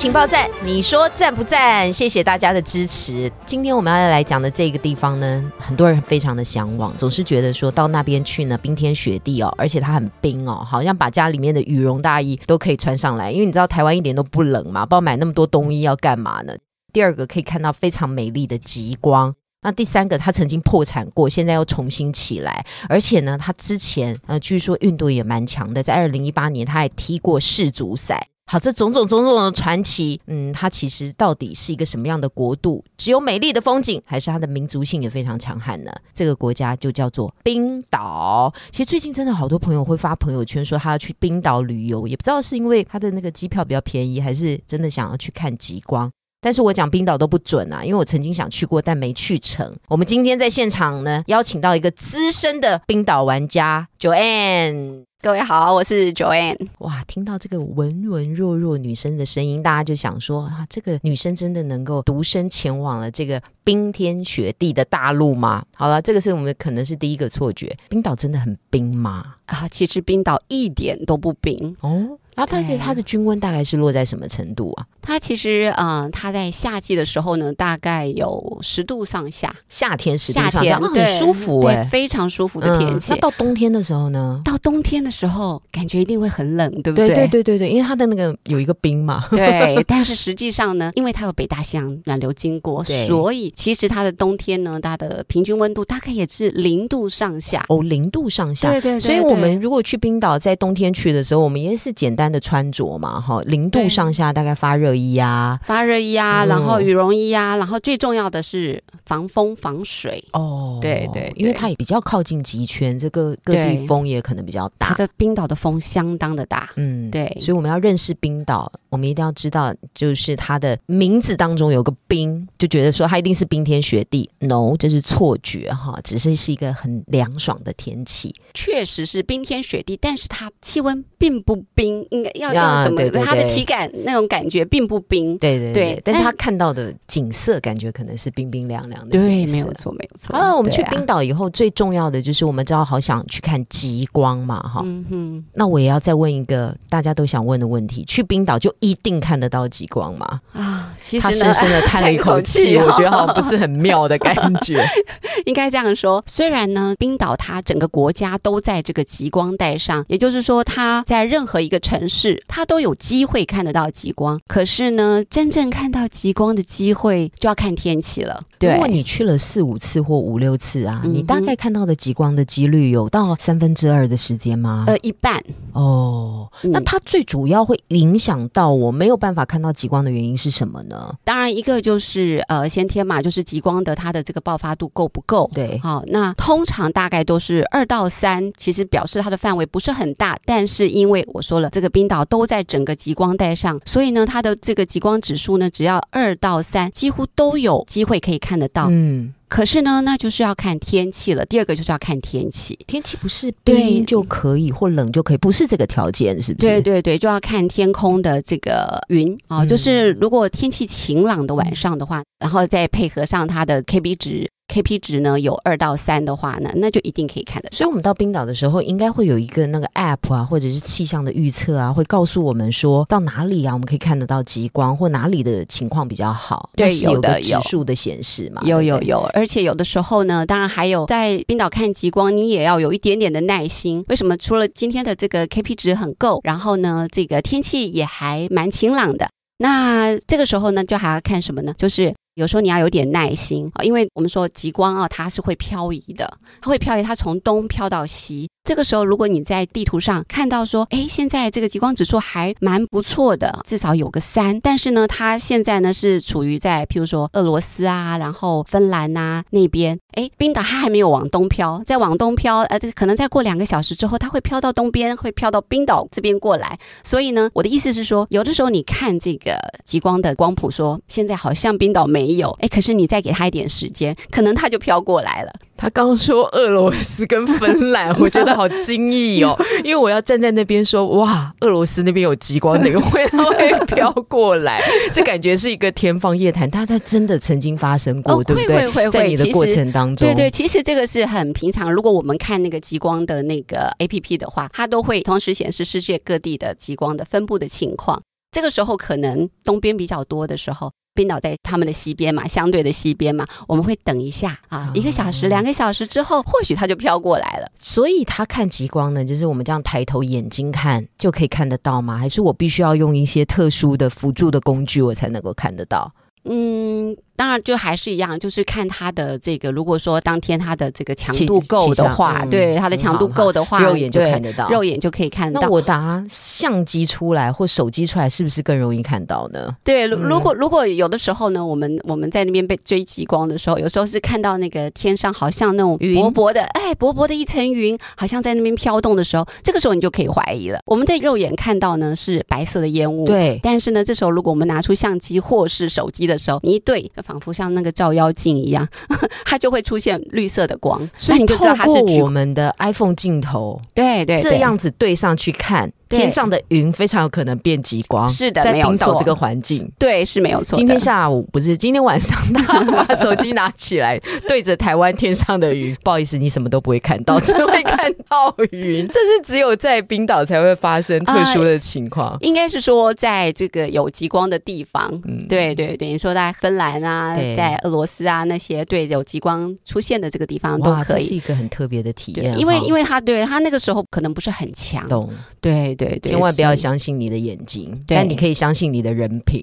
情报站，你说赞不赞？谢谢大家的支持。今天我们要来讲的这个地方呢，很多人非常的向往，总是觉得说到那边去呢，冰天雪地哦，而且它很冰哦，好像把家里面的羽绒大衣都可以穿上来。因为你知道台湾一点都不冷嘛，不知道买那么多冬衣要干嘛呢？第二个可以看到非常美丽的极光。那第三个，它曾经破产过，现在又重新起来，而且呢，它之前呃，据说运动也蛮强的，在二零一八年，他还踢过世足赛。好，这种种种种的传奇，嗯，它其实到底是一个什么样的国度？只有美丽的风景，还是它的民族性也非常强悍呢？这个国家就叫做冰岛。其实最近真的好多朋友会发朋友圈说他要去冰岛旅游，也不知道是因为他的那个机票比较便宜，还是真的想要去看极光。但是我讲冰岛都不准啊，因为我曾经想去过，但没去成。我们今天在现场呢，邀请到一个资深的冰岛玩家 Joanne。各位好，我是 Joanne。哇，听到这个文文弱弱女生的声音，大家就想说啊，这个女生真的能够独身前往了这个冰天雪地的大陆吗？好了，这个是我们可能是第一个错觉。冰岛真的很冰吗？啊，其实冰岛一点都不冰哦。然后它的它的均温大概是落在什么程度啊？它其实嗯，它在夏季的时候呢，大概有十度上下。夏天十度上下，很舒服对，非常舒服的天气。那到冬天的时候呢？到冬天的时候，感觉一定会很冷，对不对？对对对对对，因为它的那个有一个冰嘛。对，但是实际上呢，因为它有北大西洋暖流经过，所以其实它的冬天呢，它的平均温度大概也是零度上下。哦，零度上下。对对。所以我们如果去冰岛，在冬天去的时候，我们也是简单。的穿着嘛，哈，零度上下，大概发热衣啊，发热衣啊，然后羽绒衣啊，然后最重要的是防风防水。哦，对对，因为它也比较靠近极圈，这个各地风也可能比较大。它的冰岛的风相当的大，嗯，对，所以我们要认识冰岛，我们一定要知道，就是它的名字当中有个冰，就觉得说它一定是冰天雪地，no，这是错觉哈，只是是一个很凉爽的天气，确实是冰天雪地，但是它气温并不冰。要要怎么？他的体感那种感觉并不冰，对对对，但是他看到的景色感觉可能是冰冰凉凉的。对，没有错，没有错。啊，我们去冰岛以后，最重要的就是我们知道好想去看极光嘛，哈。嗯哼。那我也要再问一个大家都想问的问题：去冰岛就一定看得到极光吗？啊，其实他深深的 叹了一口气，我觉得好像不是很妙的感觉。应该这样说，虽然呢，冰岛它整个国家都在这个极光带上，也就是说，它在任何一个城城市，他都有机会看得到极光。可是呢，真正看到极光的机会就要看天气了。如果你去了四五次或五六次啊，你大概看到的极光的几率有到三分之二的时间吗？呃，一半。哦，那它最主要会影响到我没有办法看到极光的原因是什么呢？当然，一个就是呃先天嘛，就是极光的它的这个爆发度够不够？对，好，那通常大概都是二到三，其实表示它的范围不是很大，但是因为我说了，这个冰岛都在整个极光带上，所以呢，它的这个极光指数呢，只要二到三，几乎都有机会可以看。看得到，嗯，可是呢，那就是要看天气了。第二个就是要看天气，天气不是冰就可以或冷就可以，不是这个条件，是不是？对对对，就要看天空的这个云啊，就是如果天气晴朗的晚上的话，然后再配合上它的 K B 值。K P 值呢有二到三的话呢，那就一定可以看得所以我们到冰岛的时候，应该会有一个那个 App 啊，或者是气象的预测啊，会告诉我们说到哪里啊，我们可以看得到极光，或哪里的情况比较好。对，有的指数的显示嘛。有有有，而且有的时候呢，当然还有在冰岛看极光，你也要有一点点的耐心。为什么？除了今天的这个 K P 值很够，然后呢，这个天气也还蛮晴朗的。那这个时候呢，就还要看什么呢？就是有时候你要有点耐心啊，因为我们说极光啊，它是会漂移的，它会漂移，它从东漂到西。这个时候，如果你在地图上看到说，哎，现在这个极光指数还蛮不错的，至少有个三，但是呢，它现在呢是处于在譬如说俄罗斯啊，然后芬兰呐那边，哎，冰岛它还没有往东飘，再往东飘，呃，可能再过两个小时之后，它会飘到东边，会飘到冰岛这边过来。所以呢，我的意思是说，有的时候你看这个极光的光谱，说现在好像冰岛没有，哎，可是你再给它一点时间，可能它就飘过来了。他刚说俄罗斯跟芬兰，我觉得好惊异哦，因为我要站在那边说，哇，俄罗斯那边有极光，哪个会会飘过来？这感觉是一个天方夜谭，但它真的曾经发生过，对不对？会会，在你的过程当中，对对，其实这个是很平常。如果我们看那个极光的那个 A P P 的话，它都会同时显示世界各地的极光的分布的情况。这个时候可能东边比较多的时候。冰岛在他们的西边嘛，相对的西边嘛，我们会等一下啊，一个小时、两个小时之后，或许它就飘过来了。所以它看极光呢，就是我们这样抬头眼睛看就可以看得到吗？还是我必须要用一些特殊的辅助的工具，我才能够看得到？嗯。当然，就还是一样，就是看它的这个。如果说当天它的这个强度够的话，对它的强度够的话，肉眼就看得到，肉眼就可以看到。那我拿相机出来或手机出来，是不是更容易看到呢？对，如果如果有的时候呢，我们我们在那边被追极光的时候，有时候是看到那个天上好像那种薄薄的，哎，薄薄的一层云，好像在那边飘动的时候，这个时候你就可以怀疑了。我们在肉眼看到呢是白色的烟雾，对。但是呢，这时候如果我们拿出相机或是手机的时候，你一对，就仿佛像那个照。妖镜一样，它就会出现绿色的光，所以你就知道它是我们的 iPhone 镜头。对对，这样子对上去看。天上的云非常有可能变极光，是的，在冰岛这个环境，对，是没有错。今天下午不是今天晚上，他 把手机拿起来对着台湾天上的云，不好意思，你什么都不会看到，只会看到云。这是只有在冰岛才会发生特殊的情况。应该是说，在这个有极光的地方，对对，等于说在芬兰啊，在俄罗斯啊那些对有极光出现的这个地方都可以，是一个很特别的体验。因为因为他对他那个时候可能不是很强，懂对。对，千万不要相信你的眼睛，但你可以相信你的人品，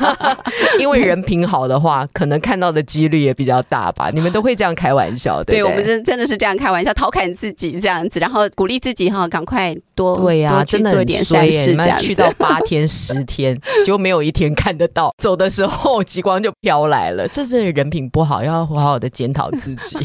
因为人品好的话，可能看到的几率也比较大吧。你们都会这样开玩笑，对我们真真的是这样开玩笑，调侃自己这样子，然后鼓励自己哈，赶快多对呀，真的做一点善事，这样去到八天十天，就没有一天看得到，走的时候 极光就飘来了，这是人品不好，要好好的检讨自己，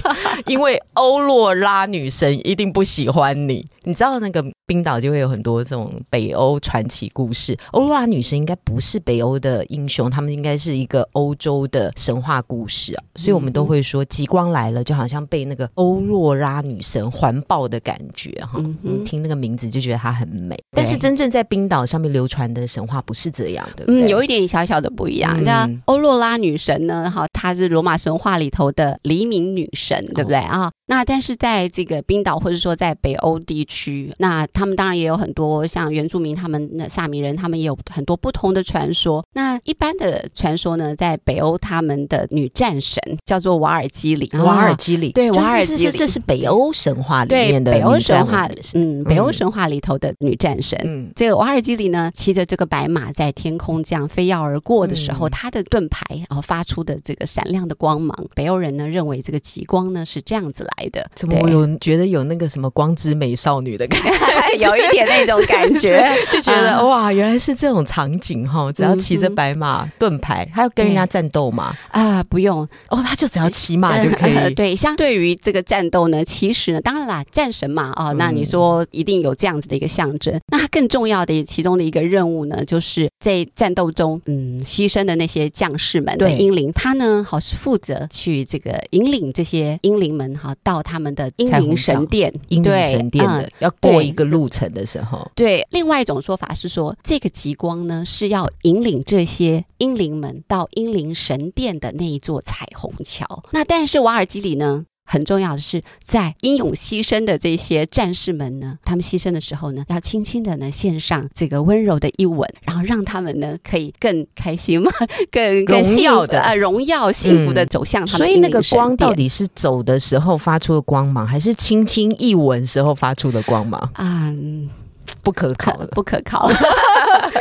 因为欧洛拉女神一定不喜欢你。你知道那个冰岛就会有很多这种北欧传奇故事。欧若拉女神应该不是北欧的英雄，他们应该是一个欧洲的神话故事啊。所以我们都会说极光来了，就好像被那个欧若拉女神环抱的感觉哈。嗯，听那个名字就觉得她很美。但是真正在冰岛上面流传的神话不是这样的，嗯，有一点小小的不一样。那欧若拉女神呢？哈，她是罗马神话里头的黎明女神，对不对啊？那但是在这个冰岛或者说在北欧地区，那他们当然也有很多像原住民，他们那萨米人，他们也有很多不同的传说。那一般的传说呢，在北欧他们的女战神叫做瓦尔基里，瓦尔基里对瓦尔基里，这是北欧神话里面的北欧神话，嗯，北欧神话里头的女战神。嗯，这个瓦尔基里呢，骑着这个白马在天空这样飞跃而过的时候，她的盾牌然后发出的这个闪亮的光芒，北欧人呢认为这个极光呢是这样子来。来的，怎么我有觉得有那个什么光之美少女的感觉，有一点那种感觉，就觉得哇，原来是这种场景哈！只要骑着白马盾牌，还要跟人家战斗吗？啊，不用哦，他就只要骑马就可以。对，相对于这个战斗呢，其实呢，当然啦，战神嘛，哦，那你说一定有这样子的一个象征。那他更重要的其中的一个任务呢，就是在战斗中，嗯，牺牲的那些将士们的英灵，他呢，好是负责去这个引领这些英灵们哈。到他们的英灵神殿，英灵神殿的要过一个路程的时候，对。另外一种说法是说，这个极光呢是要引领这些英灵们到英灵神殿的那一座彩虹桥。那但是瓦尔基里呢？很重要的是，在英勇牺牲的这些战士们呢，他们牺牲的时候呢，要轻轻的呢献上这个温柔的一吻，然后让他们呢可以更开心嘛，更荣耀的啊，荣耀幸福的走向他们。所以那个光到底是走的时候发出的光芒，还是轻轻一吻时候发出的光芒？啊？不可靠，不可靠。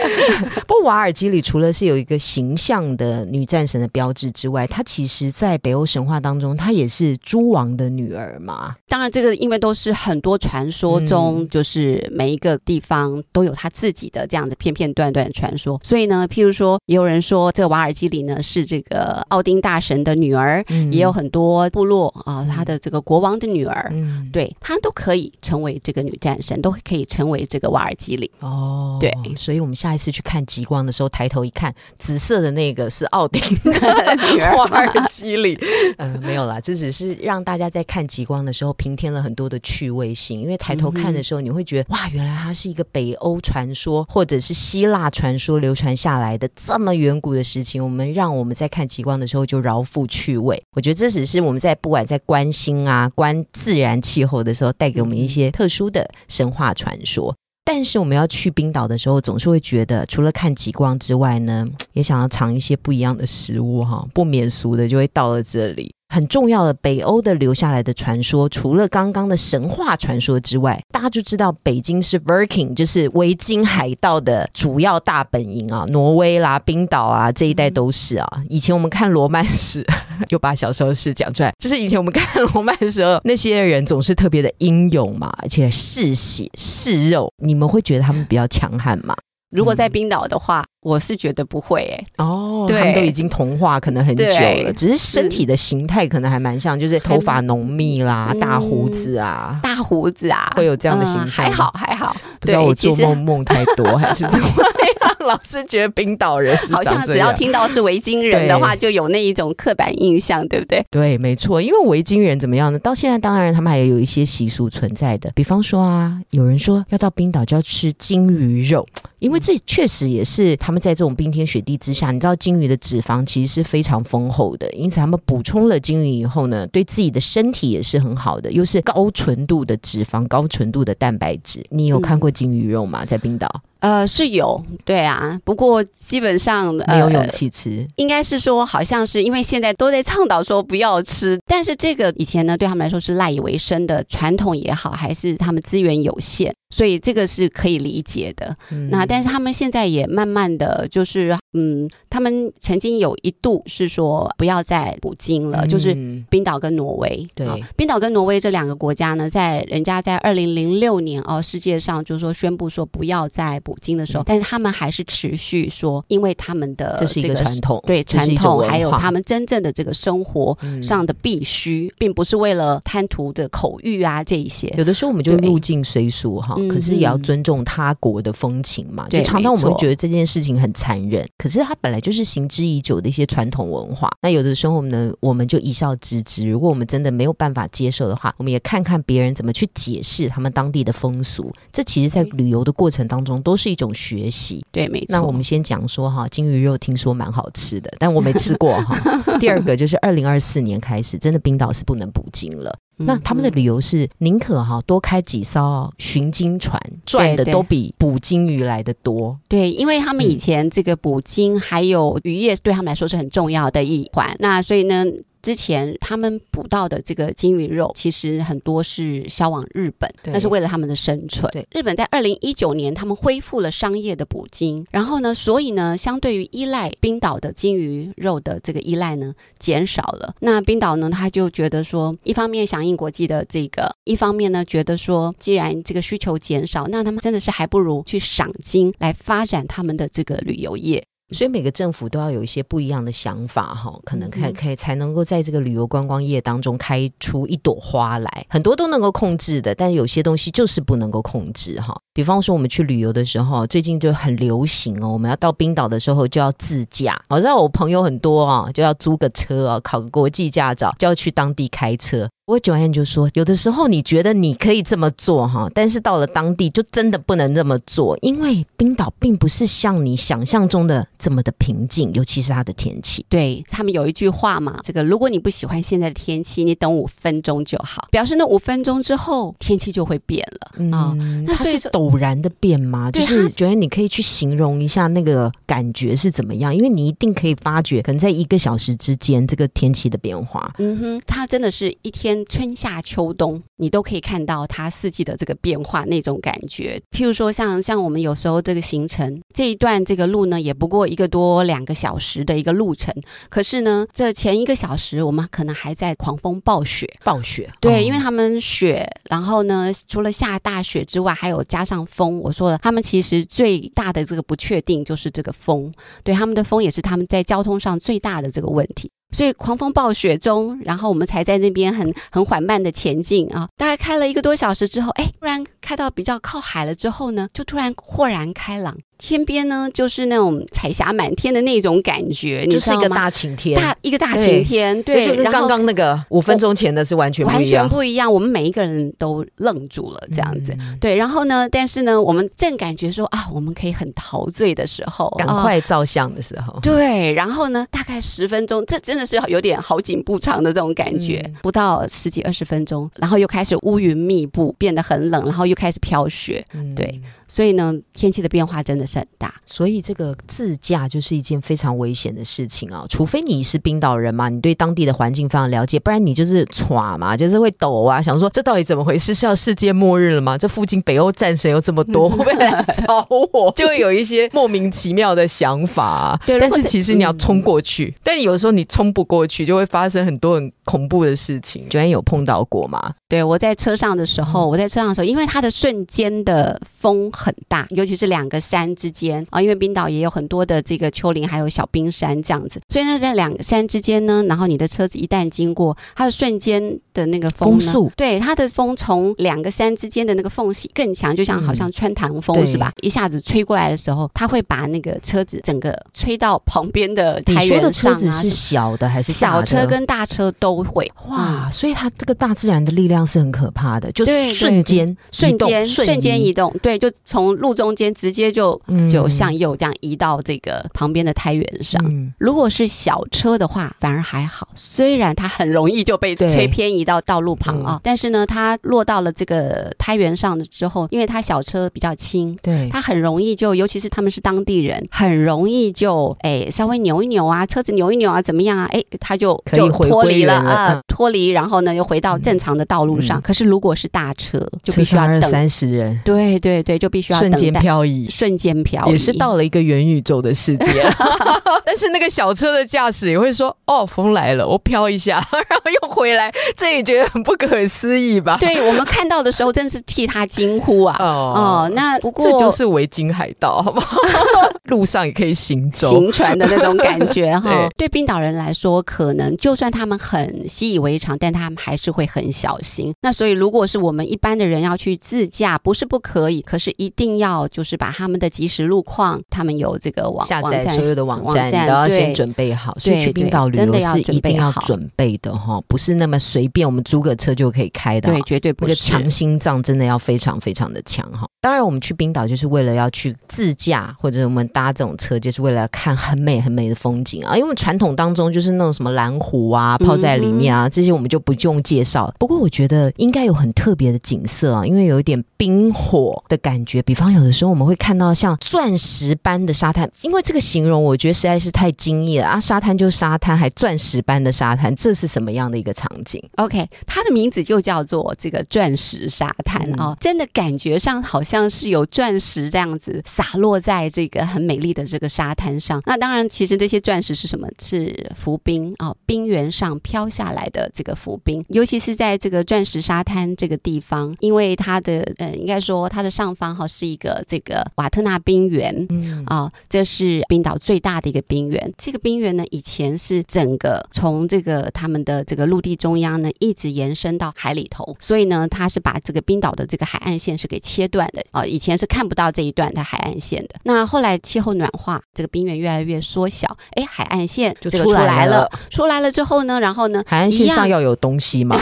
不过瓦尔基里除了是有一个形象的女战神的标志之外，她其实在北欧神话当中，她也是诸王的女儿嘛。当然，这个因为都是很多传说中，嗯就是每一个地方都有他自己的这样子片片段段的传说。所以呢，譬如说，也有人说这个瓦尔基里呢是这个奥丁大神的女儿，嗯也有很多部落啊，他的这个国王的女儿。嗯，对，她都可以成为这个女战神，都可以成为这个瓦尔基里。哦，对所以我们下一次去看极光的时候，抬头一看，紫色的那个是奥丁 女儿瓦尔基里。呃，没有啦，这只是让大家在看极光的时候平添了很多的趣味性，因为抬头看的时候，你会觉得、哇，原来它是一个北欧传说或者是希腊传说流传下来的这么远古的事情，我们让我们在看极光的时候就饶富趣味。我觉得这只是我们在不管在关心啊、观自然气候的时候，带给我们一些特殊的神话传说。但是我们要去冰岛的时候，总是会觉得除了看极光之外呢，也想要尝一些不一样的食物哈，不免俗的就会到了这里。很重要的北欧的留下来的传说，除了刚刚的神话传说之外，大家就知道北京是 Viking，就是维京海盗的主要大本营啊，挪威啦、冰岛啊这一带都是啊。以前我们看罗曼史，又把小时候的事讲出来，就是以前我们看罗曼的时候，那些人总是特别的英勇嘛，而且嗜血嗜肉，你们会觉得他们比较强悍吗？如果在冰岛的话，我是觉得不会诶、哦，他们都已经同化可能很久了，只是身体的形态可能还蛮像，就是头发浓密啦、嗯。大胡子啊，大胡子啊，会有这样的形象嗯还好还好，不知道我做梦梦太多还是怎么样，老是觉得冰岛人好像只要。听到是维京人的话，就有那一种刻板印象，对不对？对，没错，因为维京人怎么样呢？到现在当然他们还有一些习俗存在的，比方说啊，有人说要到冰岛就要吃鲸鱼肉，因为这确实也是他们在这种冰天雪地之下，你知道鲸鱼的脂肪其实是非常丰厚的，因此他们补充了鲸鱼以后呢，对自己的身体也是很好的，又是高纯度的脂肪、高纯度的蛋白质。你有看过鲸鱼肉吗？在冰岛呃，是有，对啊，不过基本上没有勇呃气吃。应该是说，好像是因为现在都在倡导说不要吃，但是这个以前呢，对他们来说是赖以为生的传统也好，还是他们资源有限，所以这个是可以理解的。嗯那但是他们现在也慢慢的就是，嗯，他们曾经有一度是说不要再捕鲸了，就是嗯冰岛跟挪威，对啊冰岛跟挪威这两个国家呢，在人家在二零零六年哦，世界上就是说宣布说不要再捕鲸的时候，但是他们还是持续说，因为他们的嗯这是一个传统，对传统，还有他们真正的这个生活嗯上的必须，并不是为了贪图的口欲啊这一些。有的时候我们就入境随俗哈，嗯可是也要尊重他国的风情嘛。就对常常我们会觉得这件事情很残忍，可是它本来就是行之已久的一些传统文化。那有的时候呢，我们就一笑置之。如果我们真的没有办法接受的话，我们也看看别人怎么去解释他们当地的风俗。这其实，在旅游的过程当中都是一种学习。对，没错。那我们先讲说哈，金鱼肉听说蛮好吃的，但我没吃过哈。第二个就是二零二四年开始，真的冰岛是不能捕鲸了。嗯那他们的理由是宁可哈多开几艘寻鲸船，赚的都比捕鲸鱼来的多。对，因为他们以嗯前这个捕鲸还有渔业对他们来说是很重要的一环，那所以呢。之前他们捕到的这个金鱼肉，其实很多是销往日本，对那是为了他们的生存。对，日本在二零一九年他们恢复了商业的捕鲸，然后呢，所以呢，相对于依赖冰岛的金鱼肉的这个依赖呢，减少了。那冰岛呢，他就觉得说，一方面响应国际的这个，一方面呢，觉得说，既然这个需求减少，那他们真的是还不如去赏金来发展他们的这个旅游业。所以每个政府都要有一些不一样的想法哈，可能可以嗯可以才能够在这个旅游观光业当中开出一朵花来。很多都能够控制的，但有些东西就是不能够控制哈。比方说我们去旅游的时候，最近就很流行哦，我们要到冰岛的时候就要自驾。我知道我朋友很多啊，就要租个车啊，考个国际驾照，就要去当地开车。我九安就说，有的时候你觉得你可以这么做哈，但是到了当地就真的不能这么做，因为冰岛并不是像你想象中的这么的平静，尤其是它的天气。对他们有一句话嘛，这个如果你不喜欢现在的天气，你等五分钟就好，表示那五分钟之后天气就会变了啊。嗯，它是那所以说陡然的变吗？就对是它觉得你可以去形容一下那个感觉是怎么样，因为你一定可以发觉，可能在一个小时之间这个天气的变化。嗯哼，它真的是一天论春夏秋冬，你都可以看到它四季的这个变化那种感觉。譬如说像像我们有时候这个行程这一段这个路呢，也不过一个多两个小时的一个路程，可是呢，这前一个小时我们可能还在狂风暴雪。暴雪，对，哦因为他们雪，然后呢，除了下大雪之外，还有加上风。我说了，他们其实最大的这个不确定就是这个风，对他们的风也是他们在交通上最大的这个问题。所以狂风暴雪中，然后我们才在那边很很缓慢的前进啊，大概开了一个多小时之后，哎，突然开到比较靠海了之后呢，就突然豁然开朗，天边呢就是那种彩霞满天的那种感觉，你就？是一个大晴天，大一个大晴天，对，就是刚刚那个五分钟前的是完全不完全。不一样，我们每一个人都愣住了，这样子。嗯对，然后呢，但是呢，我们正感觉说啊，我们可以很陶醉的时候，赶啊快照相的时候，对，然后呢，大概十分钟，这真的是有点好景不长的这种感觉，嗯不到十几二十分钟，然后又开始乌云密布，变得很冷，然后又开始飘雪，嗯对。所以呢，天气的变化真的是很大。所以这个自驾就是一件非常危险的事情啊！除非你是冰岛人嘛，你对当地的环境非常了解，不然你就是歘嘛，就是会抖啊，想说这到底怎么回事？是要世界末日了吗？这附近北欧战神有这么多，会 不会来找我？就会有一些莫名其妙的想法、啊。但是其实你要冲过去，但有时候你冲不过去，就会发生很多很恐怖的事情。昨天有碰到过吗？对我在车上的时候，我在车上的时候，因为它的瞬间的风很大，尤其是两个山之间啊，因为冰岛也有很多的这个丘陵，还有小冰山这样子，所以呢，在两个山之间呢，然后你的车子一旦经过，它的瞬间的那个风风速。对它的风从两个山之间的那个缝隙更强，就像好像穿堂风、对是吧？一下子吹过来的时候，它会把那个车子整个吹到旁边的你胎说的车子是小的还是小车跟大车都会。哇，所以它这个大自然的力量是很可怕的，就瞬间瞬间瞬间移动，对，就从路中间直接就、嗯就向右这样移到这个旁边的胎源上。嗯如果是小车的话，反而还好，虽然它很容易就被对吹偏移到道路旁嗯啊，但是呢，它落到了这个胎源上的之后，因为它小车比较轻。对，它很容易就，尤其是他们是当地人，很容易就哎稍微扭一扭啊，车子扭一扭啊，怎么样啊？哎，它就就可以脱离了啊嗯，脱离，然后呢又回到正常的道路上。嗯可是如果是大车，就必须要等三十人，对对对，就必须要瞬间漂移。瞬间漂移，也是到了一个元宇宙的世界，但是那个小车的驾驶也会说：“哦，风来了，我飘一下，然后又回来。”这也觉得很不可思议吧？对我们看到的时候，真是替他惊呼啊！哦哦，那不过这就是维京海盗，好不好？路上也可以行走。行船的那种感觉哈对。对冰岛人来说，可能就算他们很习以为常，但他们还是会很小心。那所以，如果是我们一般的人要去自驾，不是不可以，可是一定要就是把他们的即时路况，他们有这个网下载所有的网站，你都要先准备好。所以去冰岛旅游是一定要准备的哈，不是那么随便我们租个车就可以开的。对，绝对不是那个强心脏真的要非常非常的强哈。当然，我们去冰岛就是为了要去自驾，或者我们搭这种车，就是为了看很美很美的风景啊。因为传统当中就是那种什么蓝湖啊，泡在里面啊，这些我们就不用介绍。不过我觉得应该有很特别的景色啊，因为有一点冰火的感觉。比方有的时候我们会看到像钻石般的沙滩，因为这个形容我觉得实在是太惊异了啊！沙滩就沙滩，还钻石般的沙滩，这是什么样的一个场景？OK，它的名字就叫做这个钻石沙滩嗯哦，真的感觉上好像是有钻石这样子洒落在这个很美丽的这个沙滩上。那当然，其实这些钻石是什么？是浮冰哦，冰原上飘下来的这个浮冰，尤其是在这个钻石沙滩这个地方，因为它的呃，应该说它的上方哈、是一个这个瓦特纳冰原，嗯啊、这是冰岛最大的一个冰原。这个冰原呢，以前是整个从这个他们的这个陆地中央呢，一直延伸到海里头，所以呢，它是把这个冰岛的这个海岸线是给切断的啊、以前是看不到这一段的海岸线的。那后来气候暖化，这个冰原越来越缩小，哎，海岸线就出出来了出来了之后呢，然后呢，海岸线上要有东西嘛？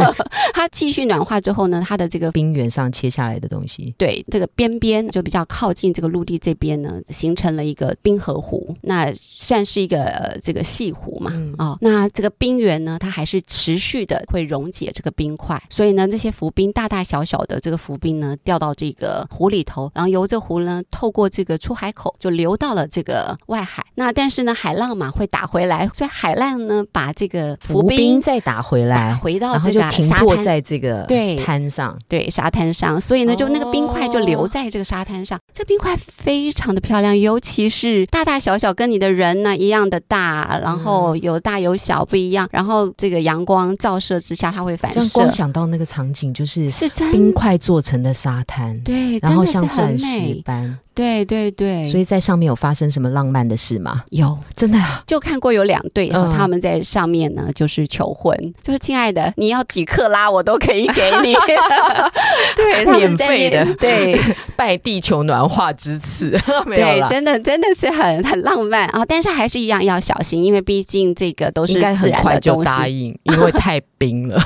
它继续暖化之后呢，它的这个冰原上切下来的东西。对这个边边就比较靠近这这个陆地这边呢，形成了一个冰河湖，那算是一个、呃这个细湖嘛。嗯。哦，那这个冰原呢，它还是持续的会溶解这个冰块，所以呢，这些浮冰大大小小的这个浮冰呢，掉到这个湖里头，然后由这湖呢，透过这个出海口就流到了这个外海。那但是呢，海浪嘛会打回来，所以海浪呢把这个浮浮冰冰再打回打来，回到这个沙停泊滩在这个对。滩上。对沙滩上，所以呢，就那个冰块就留哦在这个沙滩上。这冰块非常的漂亮，尤其是大大小小，跟你的人呢一样的大，然后嗯有大有小不一样，然后这个阳光照射之下，它会反射光，想到那个场景，就是是真冰块做成的沙滩，对，然后像钻石美，般。对对对，所以在上面有发生什么浪漫的事吗？有。真的啊，就看过有两对，嗯他们在上面呢，就是求婚，就是亲爱的，你要几克拉我都可以给你，对，免费的对，拜地球暖化之赐，对，真的真的是很很浪漫啊！但是还是一样要小心，因为毕竟这个都是应该很快就。答应，因为太冰了。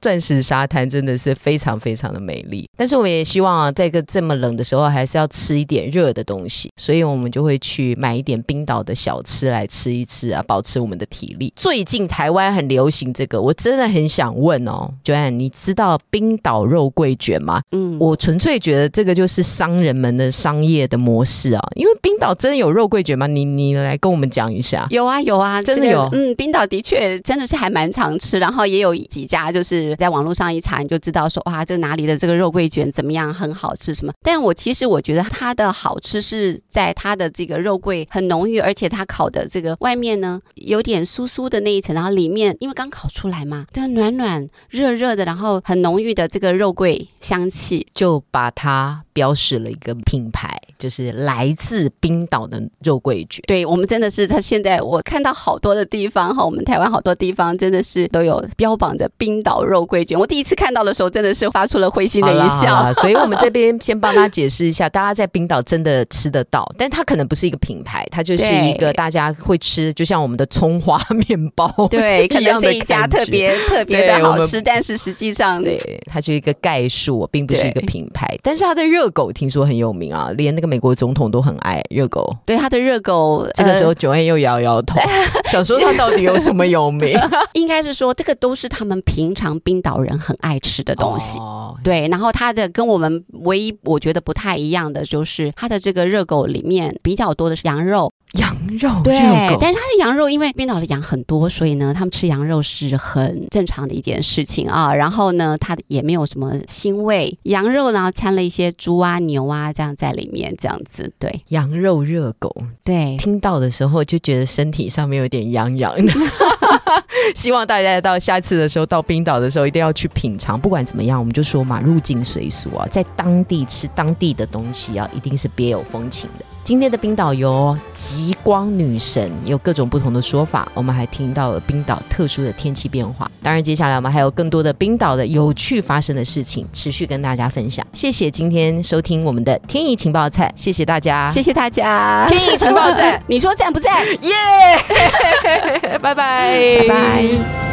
钻石沙滩真的是非常非常的美丽，但是我们也希望啊，在一个这么冷的时候，还是要吃一点热的东西，所以我们就会去买一点冰岛的小吃来吃一吃啊，保持我们的体力。最近台湾很流行这个，我真的很想问哦，Joanne，你知道冰岛肉桂卷吗？嗯，我纯粹觉得这个就是商人们的商业的模式啊，因为冰岛真的有肉桂卷吗？你你来跟我们讲一下。有啊有啊，真的有嗯，冰岛的确真的是还蛮常吃，然后也有几家就是在网络上一查你就知道说哇，这哪里的这个肉桂卷怎么样，很好吃什么。但我其实我觉得它的好吃是在它的这个肉桂很浓郁，而且它烤的这个外面呢有点酥酥的那一层，然后里面因为刚烤出来嘛，这个暖暖热热的，然后很浓郁的这个肉桂香气。就把它标识了一个品牌，就是来自冰岛的肉桂卷。对我们真的是，他现在我看到好多的地方哈，我们台湾好多地方真的是都有标榜着冰岛肉桂卷。我第一次看到的时候，真的是发出了会心的一笑。所以我们这 边先帮大家解释一下，大家在冰岛真的吃得到，但它可能不是一个品牌，它就是一个大家会吃，就像我们的葱花 面包对，可能这一家特别特别的好吃，但是实际上对，它就是一个概述，并不是一个品牌。但是它的热狗听说很有名啊，连那个美国总统都很爱热狗。对他的热狗，这个时候，呃九安又摇摇头，想说他到底有什么有名 应该是说这个都是他们平常冰岛人很爱吃的东西。哦对，然后它的跟我们唯一我觉得不太一样的就是它的这个热狗里面比较多的是羊肉，羊肉对热，狗，但是它的羊肉，因为冰岛的羊很多，所以呢，他们吃羊肉是很正常的一件事情啊。然后呢，它也没有什么腥味，羊肉呢掺了一些猪啊、牛啊这样在里面，这样子，对羊肉热狗，对。听到的时候就觉得身体上面有点痒痒的。希望大家到下次的时候到冰岛的时候一定要去品尝。不管怎么样，我们就说嘛，入境随俗啊，在当地吃当地的东西啊，一定是别有风情的。今天的冰岛游极光女神有各种不同的说法，我们还听到了冰岛特殊的天气变化。当然，接下来我们还有更多的冰岛的有趣发生的事情，持续跟大家分享。谢谢今天收听我们的天意情报菜，谢谢大家，谢谢大家，天意情报站，你说赞不赞？耶，拜拜，拜拜。